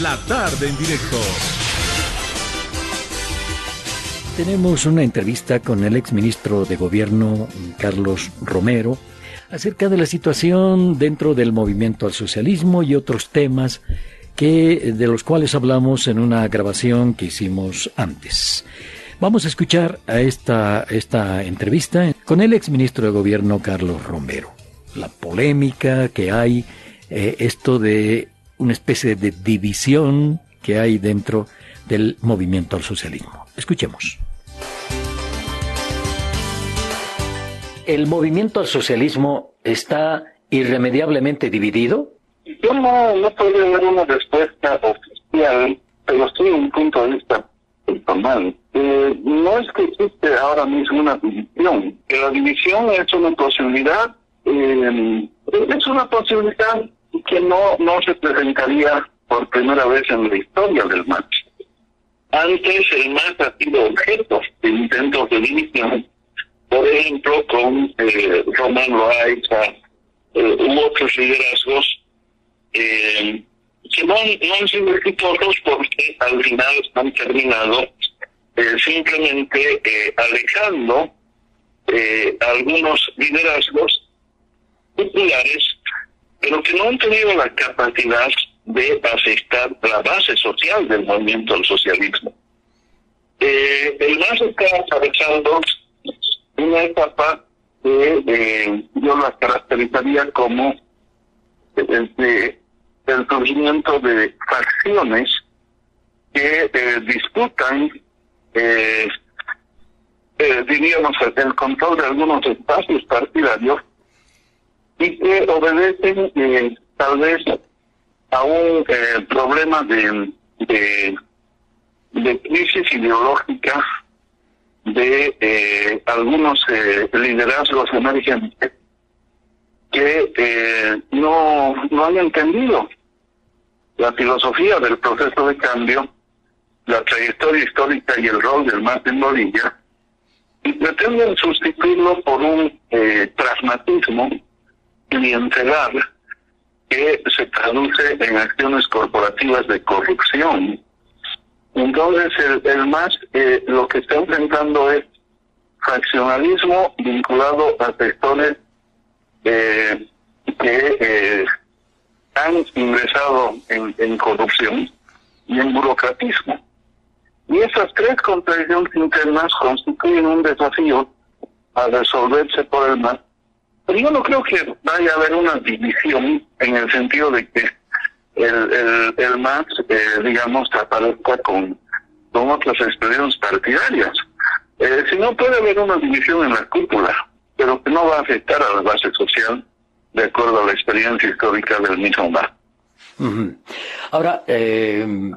La tarde en directo. Tenemos una entrevista con el exministro de Gobierno, Carlos Romero, acerca de la situación dentro del movimiento al socialismo y otros temas que, de los cuales hablamos en una grabación que hicimos antes. Vamos a escuchar a esta, esta entrevista con el exministro de Gobierno, Carlos Romero. La polémica que hay, eh, esto de una especie de división que hay dentro del movimiento al socialismo. Escuchemos. ¿El movimiento al socialismo está irremediablemente dividido? Yo no, no podría dar una respuesta oficial, pero estoy un punto de vista personal. Eh, no es que existe ahora mismo una división, la división es una posibilidad, eh, es una posibilidad que no, no se presentaría por primera vez en la historia del MAS. Antes el MAS ha sido objeto de intentos de división por ejemplo, con eh, Román Loaiza eh, u otros liderazgos eh, que no han, no han sido exitosos porque al final han terminado eh, simplemente eh, alejando algunos liderazgos populares, pero que no han tenido la capacidad de aceptar la base social del movimiento al socialismo. Eh, el MAS está atravesando una etapa que eh, yo la caracterizaría como el, el surgimiento de facciones que eh, disputan, eh, eh, diríamos, el control de algunos espacios partidarios y que obedecen eh, tal vez a un eh, problema de, de, de crisis ideológica de eh, algunos eh, liderazgos emergentes que no, no han entendido la filosofía del proceso de cambio, la trayectoria histórica y el rol del Martín Bolivia, y pretenden sustituirlo por un pragmatismo clientelar que se traduce en acciones corporativas de corrupción entonces, el, el MAS eh, lo que está enfrentando es fraccionalismo vinculado a sectores eh, que eh, han ingresado en, en, corrupción y en burocratismo. Y esas tres contradicciones internas constituyen un desafío a resolverse por el MAS. Pero yo no creo que vaya a haber una división en el sentido de que el, el, el MAS, eh, digamos, aparezca con, con otras expresiones partidarias. Eh, si no, puede haber una división en la cúpula, pero que no va a afectar a la base social de acuerdo a la experiencia histórica del mismo MAS. Ahora, eh,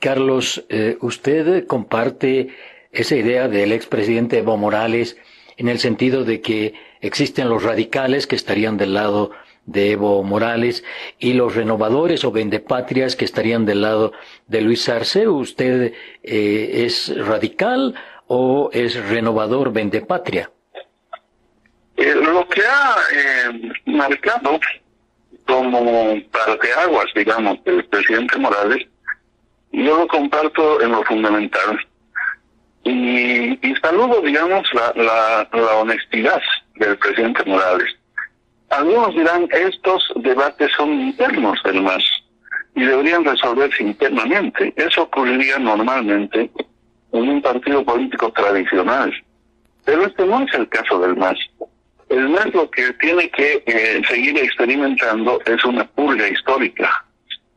Carlos, eh, usted comparte esa idea del expresidente Evo Morales en el sentido de que existen los radicales que estarían del lado de Evo Morales y los renovadores o vendepatrias que estarían del lado de Luis Arce. ¿Usted eh, es radical o es renovador vendepatria? Eh, lo que ha eh, marcado como parteaguas, digamos, el presidente Morales, yo lo comparto en lo fundamental. Y, y saludo, digamos, la, la, la honestidad del presidente Morales algunos dirán, estos debates son internos del MAS y deberían resolverse internamente. Eso ocurriría normalmente en un partido político tradicional. Pero este no es el caso del MAS. El MAS lo que tiene que eh, seguir experimentando es una purga histórica.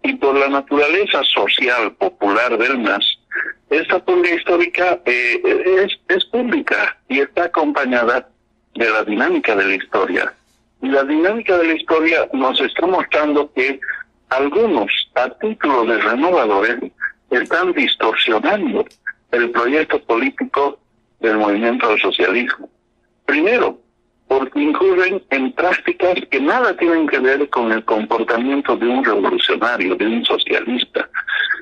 Y por la naturaleza social popular del MAS, esta purga histórica eh, es, es pública y está acompañada de la dinámica de la historia. Y la dinámica de la historia nos está mostrando que algunos a título de renovadores están distorsionando el proyecto político del movimiento del socialismo. Primero, porque incurren en prácticas que nada tienen que ver con el comportamiento de un revolucionario, de un socialista,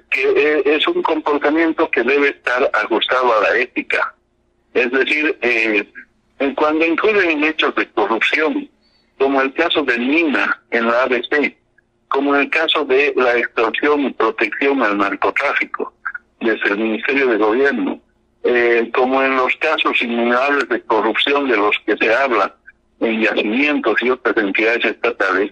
que es un comportamiento que debe estar ajustado a la ética. Es decir, eh, cuando incurren en hechos de corrupción, como el caso de Nina en la ABC, como en el caso de la extorsión y protección al narcotráfico desde el Ministerio de Gobierno, eh, como en los casos innumerables de corrupción de los que se habla en yacimientos y otras entidades estatales.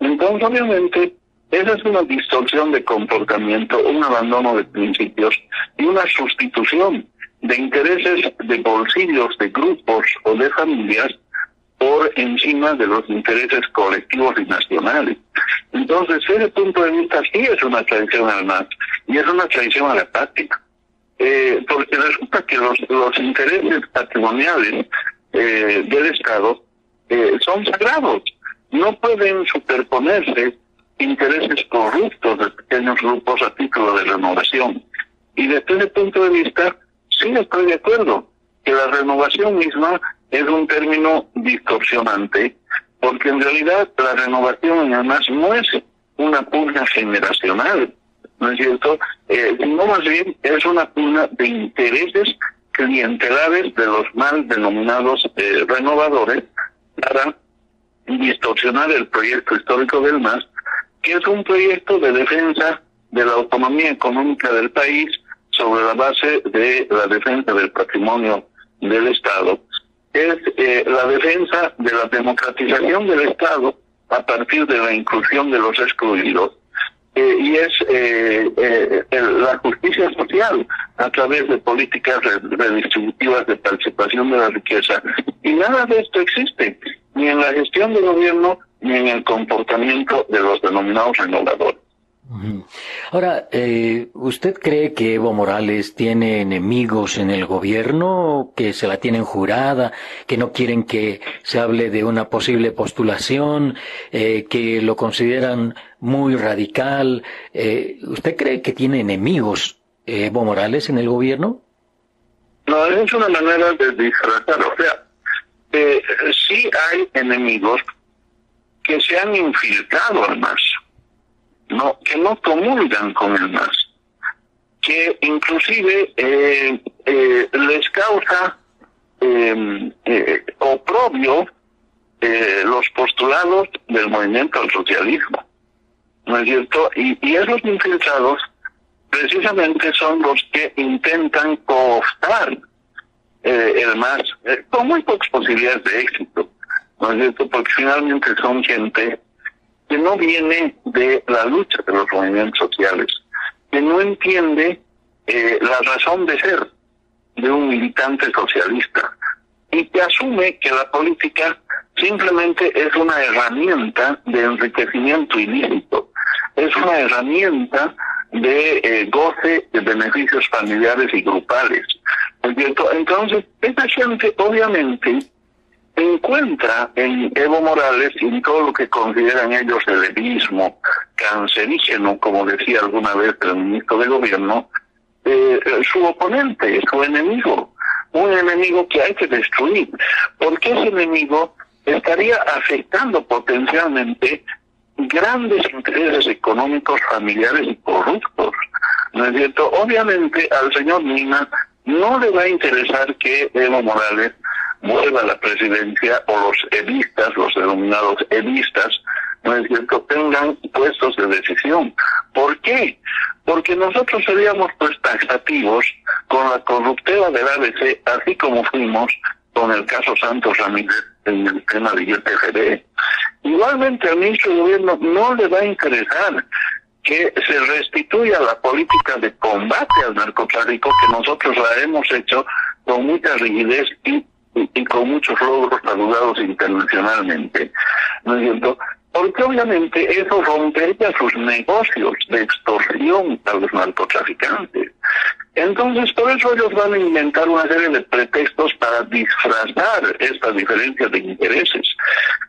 Entonces, obviamente, esa es una distorsión de comportamiento, un abandono de principios y una sustitución de intereses de bolsillos de grupos o de familias por encima de los intereses colectivos y nacionales. Entonces, ese punto de vista sí es una traición al MAS y es una traición a la práctica. Eh, porque resulta que los, los intereses patrimoniales eh, del Estado eh, son sagrados. No pueden superponerse intereses corruptos de pequeños grupos a título de renovación. Y desde ese punto de vista, sí estoy de acuerdo que la renovación misma es un término distorsionante, porque en realidad la renovación además no es una pugna generacional, ¿no es cierto? Eh, sino más bien es una pugna de intereses clientelares de los mal denominados eh, renovadores para distorsionar el proyecto histórico del MAS, que es un proyecto de defensa de la autonomía económica del país sobre la base de la defensa del patrimonio del Estado es eh, la defensa de la democratización del Estado a partir de la inclusión de los excluidos eh, y es eh, la justicia social a través de políticas redistributivas de participación de la riqueza. Y nada de esto existe, ni en la gestión del gobierno, ni en el comportamiento de los denominados renovadores. Ahora, eh, ¿usted cree que Evo Morales tiene enemigos en el gobierno, que se la tienen jurada, que no quieren que se hable de una posible postulación, eh, que lo consideran muy radical? Eh, ¿Usted cree que tiene enemigos Evo Morales en el gobierno? No, es una manera de disfrazar. O sea, sí hay enemigos que se han infiltrado además no, que no comulgan con el MAS, que inclusive eh, eh, les causa em, eh, oprobio eh, los postulados del movimiento al socialismo. ¿No es cierto? Y, esos infiltrados precisamente son los que intentan cooptar el MAS con muy pocas posibilidades de éxito. ¿No es cierto? Porque finalmente son gente que no viene de la lucha de los movimientos sociales, que no entiende eh, la razón de ser de un militante socialista y que asume que la política simplemente es una herramienta de enriquecimiento ilícito, es una herramienta de eh, goce de beneficios familiares y grupales. Entonces, esta gente obviamente encuentra en Evo Morales y en todo lo que consideran ellos el evismo cancerígeno, como decía alguna vez el ministro de Gobierno, eh, su oponente, su enemigo, un enemigo que hay que destruir, porque ese enemigo estaría afectando potencialmente grandes intereses económicos, familiares y corruptos. ¿No es cierto? Obviamente al señor Mina no le va a interesar que Evo Morales vuelva a la presidencia o los evistas, los denominados evistas, no es cierto, tengan puestos de decisión. ¿Por qué? Porque nosotros seríamos pues taxativos con la corruptela del ABC, así como fuimos con el caso Santos Ramírez en el tema de ITGD. Igualmente al ministro de Gobierno no le va a interesar que se restituya la política de combate al narcotráfico que nosotros la hemos hecho con mucha rigidez y y, con muchos logros saludados internacionalmente, ¿no es cierto? Porque obviamente eso rompería sus negocios de extorsión a los narcotraficantes. Entonces, por eso ellos van a inventar una serie de pretextos para disfrazar esta diferencia de intereses.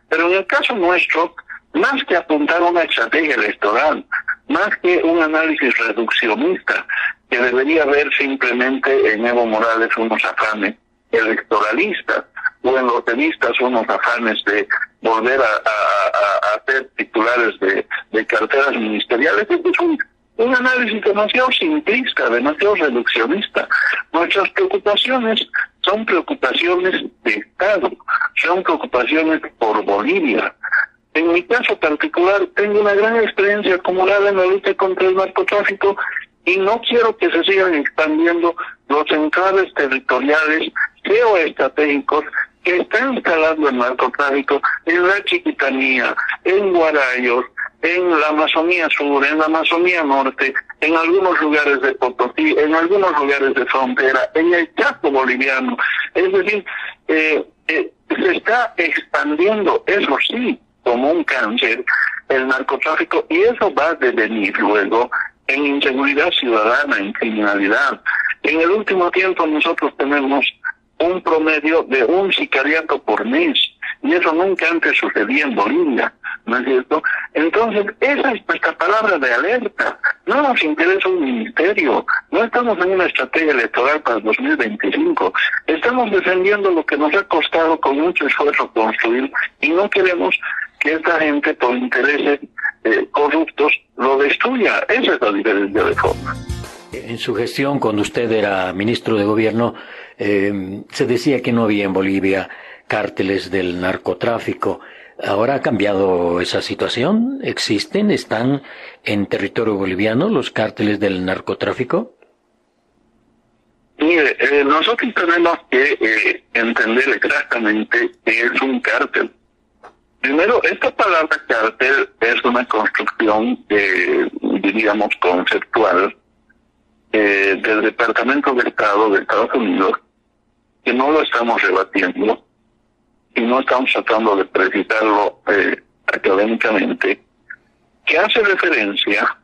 Pero en el caso nuestro, más que apuntar una estrategia electoral, más que un análisis reduccionista, que debería ver simplemente en Evo Morales unos afanes electoralistas o en los tenistas unos afanes de volver a, a, ser titulares de, de, carteras ministeriales. Este es un, un análisis demasiado simplista, demasiado reduccionista. Nuestras preocupaciones son preocupaciones de Estado, son preocupaciones por Bolivia, En mi caso particular, tengo una gran experiencia acumulada en la lucha contra el narcotráfico y no quiero que se sigan expandiendo los enclaves territoriales geoestratégicos que están instalando el narcotráfico en la Chiquitanía, en Guarayos, en la Amazonía Sur, en la Amazonía Norte, en algunos lugares de Potosí, en algunos lugares de frontera, en el Chaco boliviano. Es decir, eh, eh, se está expandiendo, eso sí, como un cáncer, el narcotráfico y eso va a devenir luego en inseguridad ciudadana, en criminalidad. En el último tiempo nosotros tenemos un promedio de un sicariato por mes y eso nunca antes sucedía en Bolivia, ¿no es cierto? Entonces, esa es nuestra palabra de alerta. No nos interesa un ministerio, no estamos en una estrategia electoral para el 2025, estamos defendiendo lo que nos ha costado con mucho esfuerzo construir y no queremos que esta gente por intereses eh, corruptos lo destruya. Esa es la diferencia de forma. En su gestión, cuando usted era ministro de Gobierno, eh, se decía que no había en Bolivia cárteles del narcotráfico. Ahora ha cambiado esa situación. ¿Existen? ¿Están en territorio boliviano los cárteles del narcotráfico? Mire, eh, nosotros tenemos que eh, entender exactamente qué es un cártel. Primero, esta palabra cártel es una construcción, eh, diríamos, conceptual eh, del Departamento de Estado de Estados Unidos, que no lo estamos rebatiendo y no estamos tratando de precisarlo eh, académicamente, que hace referencia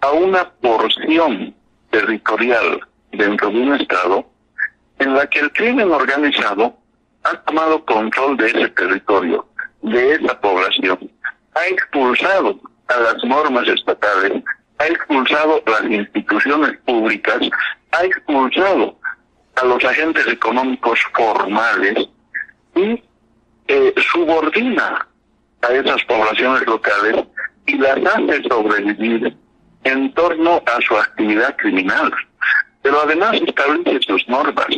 a una porción territorial dentro de un Estado en la que el crimen organizado ha tomado control de ese territorio, de esa población, ha expulsado a las normas estatales, ha expulsado las instituciones públicas, ha expulsado a los agentes económicos formales y eh, subordina a esas poblaciones locales y las hace sobrevivir en torno a su actividad criminal. Pero además establece sus normas,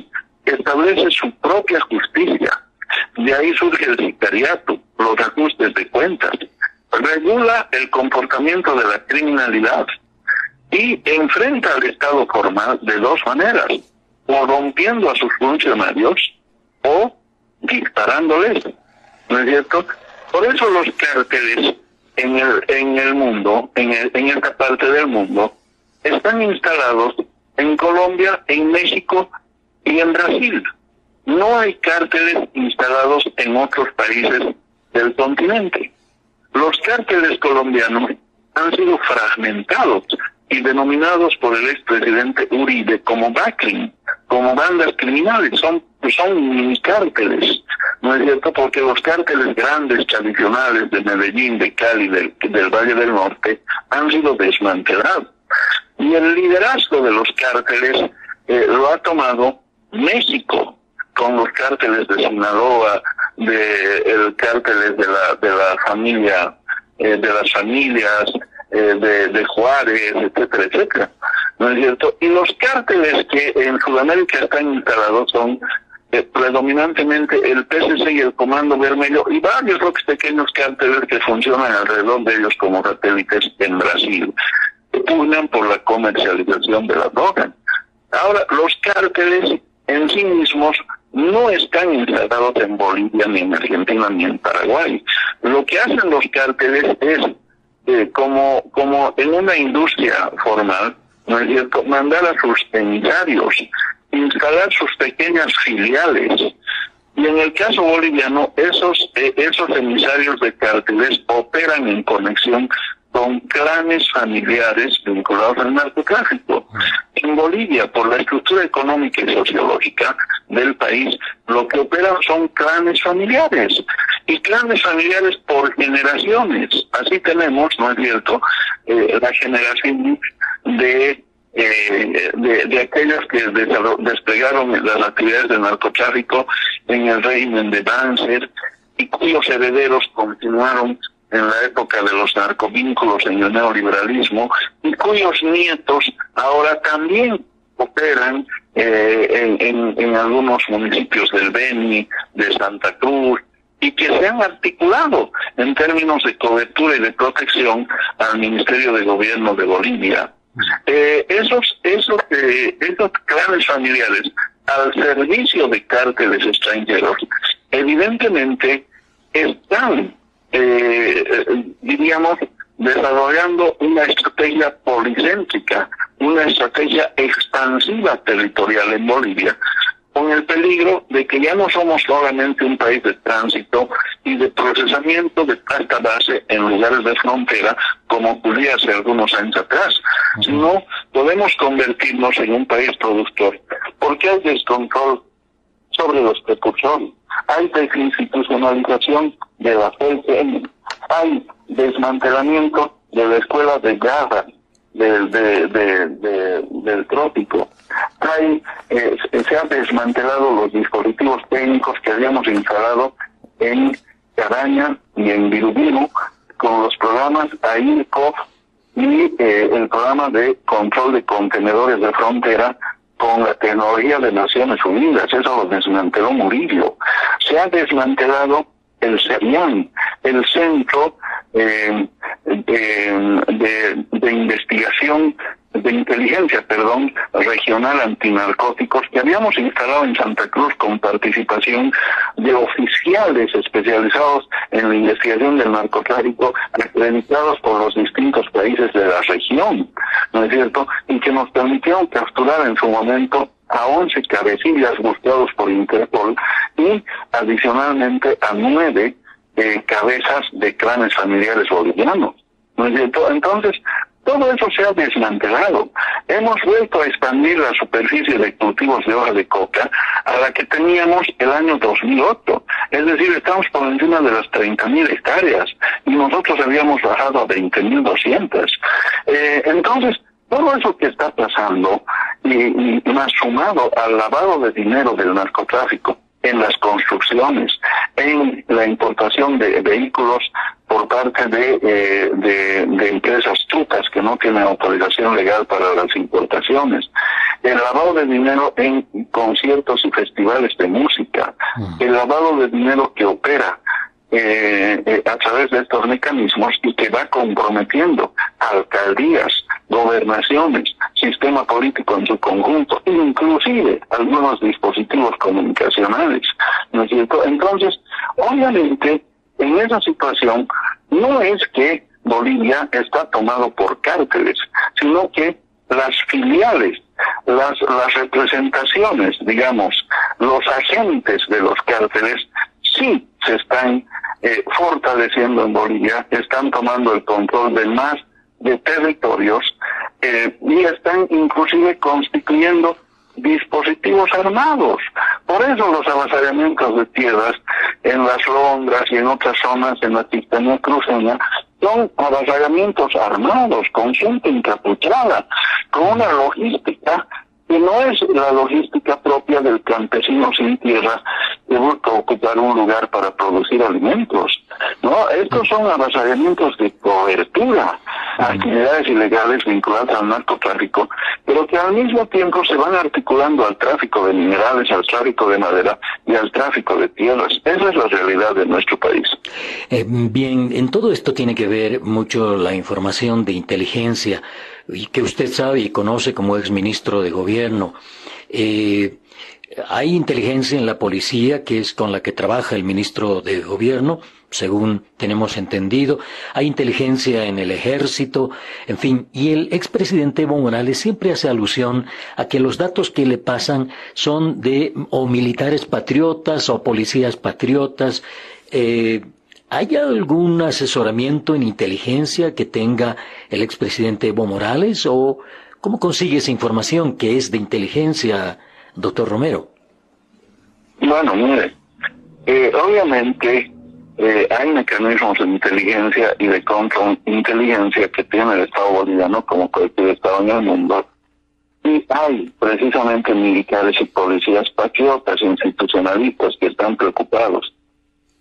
establece su propia justicia. De ahí surge el sicariato, los ajustes de cuentas. Regula el comportamiento de la criminalidad y enfrenta al Estado formal de dos maneras, o rompiendo a sus funcionarios o disparándoles. ¿no es cierto? Por eso los cárteles en el, en el mundo, en, en esta parte del mundo, están instalados en Colombia, en México y en Brasil. No hay cárteles instalados en otros países del continente. Los cárteles colombianos han sido fragmentados y denominados por el expresidente Uribe como BACRIM, como bandas criminales, son, son cárteles. ¿no es cierto? Porque los cárteles grandes, tradicionales de Medellín, de Cali, del, del Valle del Norte, han sido desmantelados. Y el liderazgo de los cárteles eh, lo ha tomado México, con los cárteles de Sinaloa, de el cárteles de la, de la familia, eh, de las familias, eh, de, de Juárez, etcétera, etcétera. ¿No es cierto? Y los cárteles que en Sudamérica están instalados son eh, predominantemente el PSC y el Comando Vermelho y varios otros pequeños cárteles que funcionan alrededor de ellos como satélites en Brasil, que pugnan por la comercialización de la droga. Ahora, los cárteles en sí mismos no están instalados en Bolivia, ni en Argentina, ni en Paraguay. Lo que hacen los cárteles es, eh, como, como en una industria formal, mandar a sus emisarios instalar sus pequeñas filiales. Y en el caso boliviano, esos, eh, esos emisarios de cárteles operan en conexión con clanes familiares vinculados al narcotráfico. En Bolivia, por la estructura económica y sociológica del país, lo que operan son clanes familiares. Y clanes familiares por generaciones. Así tenemos, ¿no es cierto?, eh, la generación de eh, de, de, aquellos que desplegaron las actividades de narcotráfico en el régimen de Banzer y cuyos herederos continuaron en la época de los narcovínculos en el neoliberalismo y cuyos nietos ahora también operan eh, en, en, algunos municipios del Beni, de Santa Cruz, y que se han articulado en términos de cobertura y de protección al Ministerio de Gobierno de Bolivia. Eh, esos, esos, eh, esos clanes familiares al servicio de cárteles extranjeros, evidentemente están, eh, diríamos, desarrollando una estrategia policéntrica, una estrategia expansiva territorial en Bolivia, con el peligro de que ya no somos solamente un país de tránsito y de procesamiento de tanta base en lugares de frontera, como ocurría hace algunos años atrás, sino podemos convertirnos en un país productor, porque hay descontrol sobre los precursores, hay desinstitucionalización de la FELCM, hay desmantelamiento de la escuela de guerra del, del trópico, hay, eh, se han desmantelado los dispositivos técnicos que habíamos instalado en Caraña y en Birubiru con los programas AIRCOF y eh, el programa de control de contenedores de frontera con la tecnología de Naciones Unidas. Eso lo desmanteló Murillo. Se ha desmantelado el CERIAN, el Centro eh, de, de, Investigación de inteligencia, perdón, regional antinarcóticos habíamos instalado en Santa Cruz con participación de oficiales especializados en la investigación del narcotráfico acreditados por los distintos países de la región, ¿no es cierto? Y que nos permitieron capturar en su momento a 11 cabecillas buscados por Interpol y adicionalmente a nueve eh, cabezas de clanes familiares bolivianos. ¿No es cierto? Entonces, todo eso se ha desmantelado. Hemos vuelto a expandir la superficie de cultivos de hoja de coca a la que teníamos el año 2008. Es decir, estamos por encima de las 30.000 hectáreas y nosotros habíamos bajado a 20.200. Eh, entonces, todo eso que está pasando y, y más sumado al lavado de dinero del narcotráfico en las construcciones, en la importación de vehículos por parte de, eh, de, empresas trucas que no tienen autorización legal para las importaciones, el lavado de dinero en conciertos y festivales de música, mm. el lavado de dinero que opera eh, eh, a través de estos mecanismos y que va comprometiendo alcaldías, gobernaciones, sistema político en su conjunto, inclusive algunos dispositivos comunicacionales, ¿no es cierto? Entonces, obviamente, en esa situación, no es que Bolivia está tomado por cárteles, sino que las filiales, las, las representaciones, digamos, los agentes de los cárteles, sí se están eh, fortaleciendo en Bolivia, están tomando el control de más de territorios eh, y están inclusive constituyendo dispositivos armados. Por eso los avasallamientos de tierras en las Londras y en otras zonas en la Titanía cruceña son avasallamientos armados, con gente encapuchada, con una logística que no es la logística propia del campesino sin tierra que busca ocupar un lugar para producir alimentos. No, estos son avasallamientos de cobertura, actividades ilegales vinculadas al narcotráfico, pero que al mismo tiempo se van articulando al tráfico de minerales, al tráfico de madera y al tráfico de tierras. Esa es la realidad de nuestro país. Eh, bien, en todo esto tiene que ver mucho la información de inteligencia y que usted sabe y conoce como ex ministro de gobierno. Eh, hay inteligencia en la policía, que es con la que trabaja el ministro de gobierno, según tenemos entendido. Hay inteligencia en el ejército, en fin. Y el expresidente Evo Morales siempre hace alusión a que los datos que le pasan son de o militares patriotas o policías patriotas. Eh, ¿Hay algún asesoramiento en inteligencia que tenga el expresidente Evo Morales o cómo consigue esa información que es de inteligencia, doctor Romero? Bueno, mire, eh, obviamente eh, hay mecanismos de inteligencia y de contrainteligencia que tiene el Estado boliviano como cualquier Estado en el mundo. Y hay precisamente militares y policías patriotas institucionalistas que están preocupados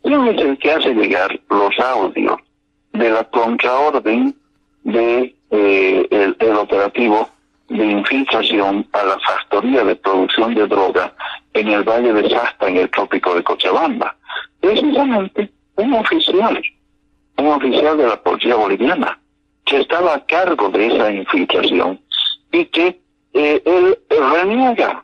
¿Quién es el que hace llegar los audios de la contraorden de eh, el, operativo de infiltración a la factoría de producción de droga en el Valle de Sasta, en el trópico de Cochabamba. Precisamente un oficial, un oficial de la policía boliviana, que estaba a cargo de esa infiltración y que eh, él reniega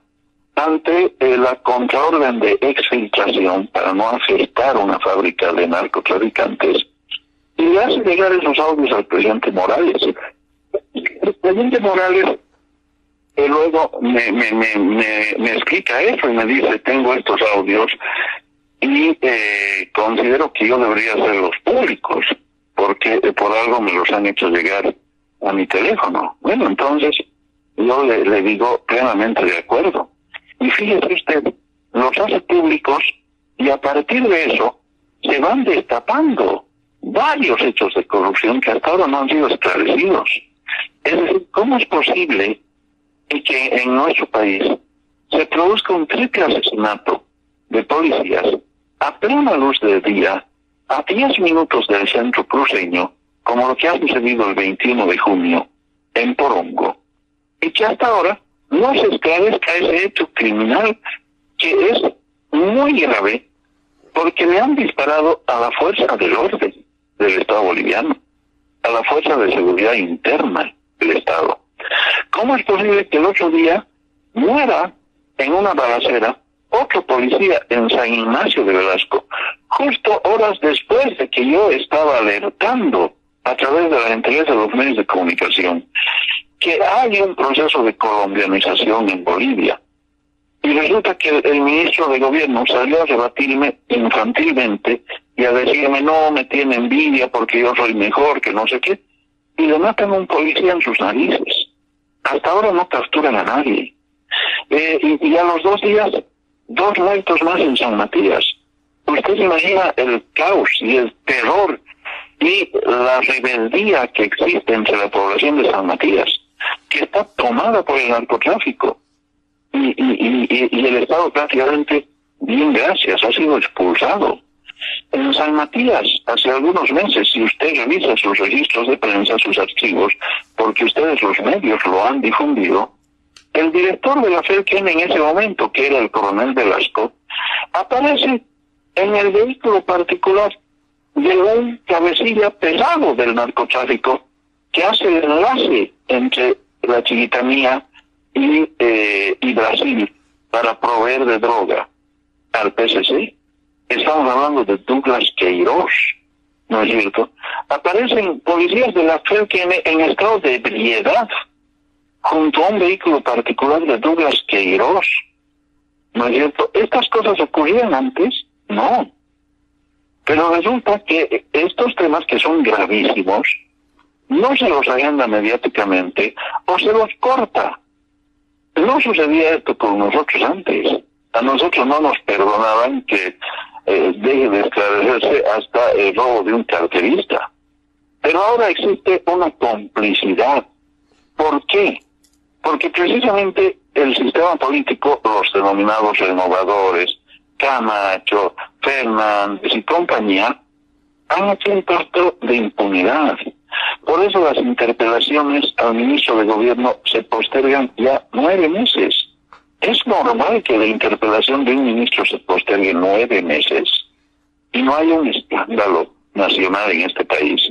ante eh, la contraorden de exfiltración para no afectar una fábrica de narcotraficantes y le hace llegar esos audios al presidente Morales. El presidente Morales y luego me, me, me, me, explica eso y me dice, tengo estos audios y eh, considero que yo debería hacerlos públicos, porque por algo me los han hecho llegar a mi teléfono. Bueno, entonces yo le, le digo plenamente de acuerdo. Y fíjese usted, los hace públicos y a partir de eso se van destapando varios hechos de corrupción que hasta ahora no han sido esclarecidos. Es decir, ¿cómo es posible que en nuestro país se produzca un triple asesinato de policías a plena luz del día, a 10 minutos del centro cruceño, como lo que ha sucedido el 21 de junio en Porongo, y que hasta ahora no se esclarezca ese hecho criminal que es muy grave porque le han disparado a la fuerza del orden del Estado boliviano, a la fuerza de seguridad interna del Estado. ¿Cómo es posible que el otro día muera en una balacera otro policía en San Ignacio de Velasco, justo horas después de que yo estaba alertando a través de la interés de los medios de comunicación que hay un proceso de colombianización en Bolivia? Y resulta que el, ministro de gobierno salió a rebatirme infantilmente y a decirme, no, me tiene envidia porque yo soy mejor, que no sé qué, y le matan a un policía en sus narices. Hasta ahora no capturan a nadie. Eh, y, a los dos días, dos muertos más en San Matías. Usted imagina el caos y el terror y la rebeldía que existe entre la población de San Matías, que está tomada por el narcotráfico. Y, y, y el Estado prácticamente, bien gracias, ha sido expulsado. En San Matías, hace algunos meses, si usted revisa sus registros de prensa, sus archivos, porque ustedes los medios lo han difundido, el director de la FELQUEN en ese momento, que era el coronel Velasco, aparece en el vehículo particular de un cabecilla pesado del narcotráfico que hace el enlace entre la chiquitanía y, eh, y Brasil para proveer de droga al PSC. Estamos hablando de Douglas Queiroz, ¿no es cierto? Aparecen policías de la FELQUEN en estado de ebriedad junto a un vehículo particular de Douglas Queiroz. ¿No es cierto? ¿Estas cosas ocurrían antes? No. Pero resulta que estos temas que son gravísimos, no se los agenda mediáticamente o se los corta. No sucedía esto con nosotros antes. A nosotros no nos perdonaban que eh, deje de esclarecerse hasta el robo de un carterista. Pero ahora existe una complicidad. ¿Por qué? Porque precisamente el sistema político, los denominados renovadores, Camacho, Fernández y compañía, han hecho un pacto de impunidad. Por eso las interpelaciones al ministro de gobierno se postergan ya nueve meses. ¿Es normal que la interpelación de un ministro se postergue nueve meses y no haya un escándalo nacional en este país?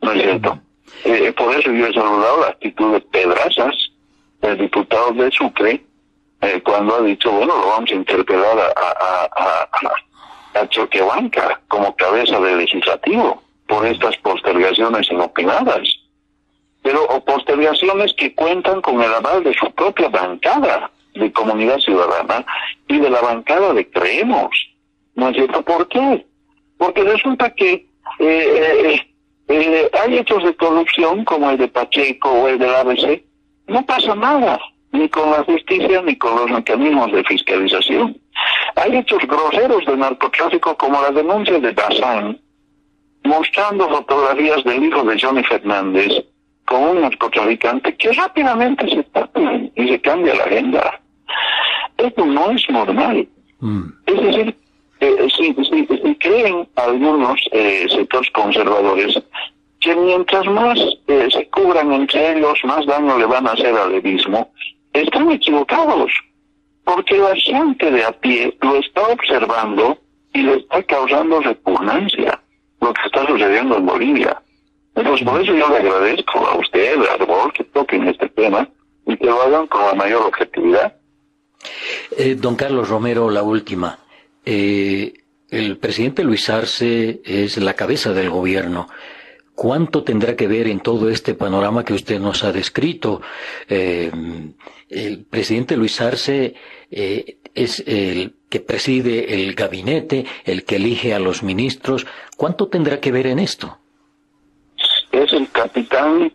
¿No es cierto? Eh, por eso yo he saludado la actitud de Pedrazas, el diputado de Sucre, eh, cuando ha dicho, bueno, lo vamos a interpelar a, a, Choquebanca como cabeza del legislativo por estas postergaciones inopinadas pero o postergaciones que cuentan con el aval de su propia bancada de comunidad ciudadana y de la bancada de Creemos. ¿No es cierto? ¿Por qué? Porque resulta que eh, eh, hay hechos de corrupción como el de Pacheco o el del ABC. No pasa nada, ni con la justicia ni con los mecanismos de fiscalización. Hay hechos groseros de narcotráfico como la denuncia de Bazán, mostrando fotografías del hijo de Johnny Fernández con un narcotraficante que rápidamente se tapa y se cambia la agenda. Esto no es normal. Mm. Es decir, eh, si, si, creen algunos eh, sectores conservadores que mientras más eh, se cubran entre ellos, más daño le van a hacer al levismo, están equivocados. porque la gente de a pie lo está observando y le está causando repugnancia lo que está sucediendo en Bolivia. Entonces, por eso yo le agradezco a usted, a Arbol, que toquen este tema y que lo hagan con la mayor objetividad. Eh, don Carlos Romero, la última. Eh, el presidente Luis Arce es la cabeza del gobierno. ¿Cuánto tendrá que ver en todo este panorama que usted nos ha descrito? Eh, el presidente Luis Arce es el que preside el gabinete, el que elige a los ministros. ¿Cuánto tendrá que ver en esto? Es el capitán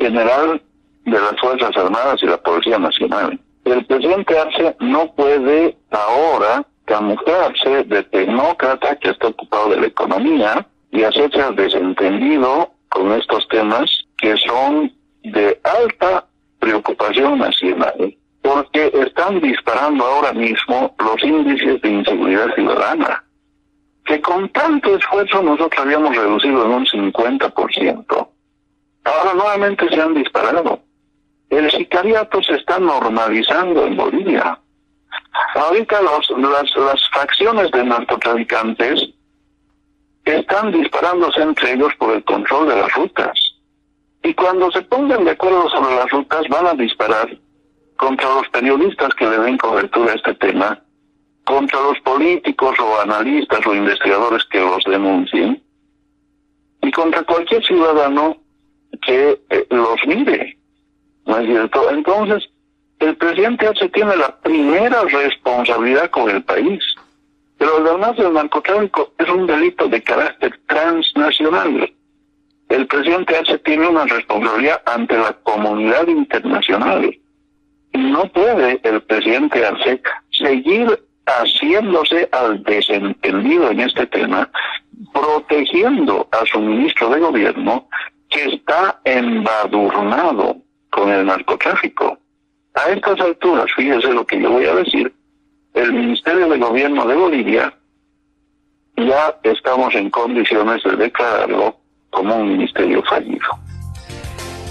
general de las Fuerzas Armadas y la Policía Nacional. El presidente Arce no puede ahora camuflarse de tecnócrata que está ocupado de la economía y hacerse al desentendido con estos temas que son de alta preocupación nacional porque están disparando ahora mismo los índices de inseguridad ciudadana, que con tanto esfuerzo nosotros habíamos reducido en un 50%. Ahora nuevamente se han disparado. El sicariato se está normalizando en Bolivia. Ahorita los, las, las facciones de narcotraficantes están disparándose entre ellos por el control de las rutas. Y cuando se pongan de acuerdo sobre las rutas van a disparar contra los periodistas que le den cobertura a este tema, contra los políticos o analistas o investigadores que los denuncien, y contra cualquier ciudadano que eh, los mire. ¿No es cierto? Entonces, el presidente se tiene la primera responsabilidad con el país. Pero además del narcotráfico es un delito de carácter transnacional. El presidente H tiene una responsabilidad ante la comunidad internacional no puede el presidente Arce seguir haciéndose al desentendido en este tema, protegiendo a su ministro de gobierno que está embadurnado con el narcotráfico. A estas alturas, fíjese lo que yo voy a decir, el Ministerio de Gobierno de Bolivia ya estamos en condiciones de declararlo como un ministerio fallido.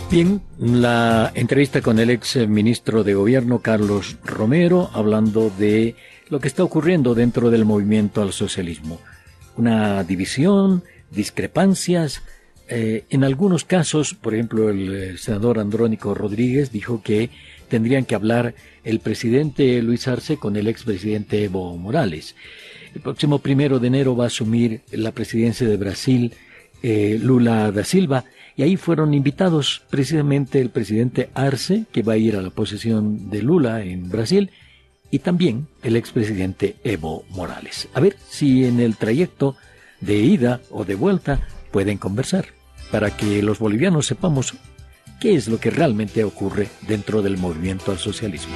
Bien, la entrevista con el ex ministro de Gobierno Carlos Romero hablando de lo que está ocurriendo dentro del movimiento al socialismo. Una división, discrepancias. Eh, en algunos casos, por ejemplo, el, senador Andrónico Rodríguez dijo que tendrían que hablar el presidente Luis Arce con el expresidente Evo Morales. El próximo primero de enero va a asumir la presidencia de Brasil eh, Lula da Silva y ahí fueron invitados precisamente el presidente Arce, que va a ir a la posesión de Lula en Brasil, y también el expresidente Evo Morales. A ver si en el trayecto de ida o de vuelta pueden conversar, para que los bolivianos sepamos qué es lo que realmente ocurre dentro del movimiento al socialismo.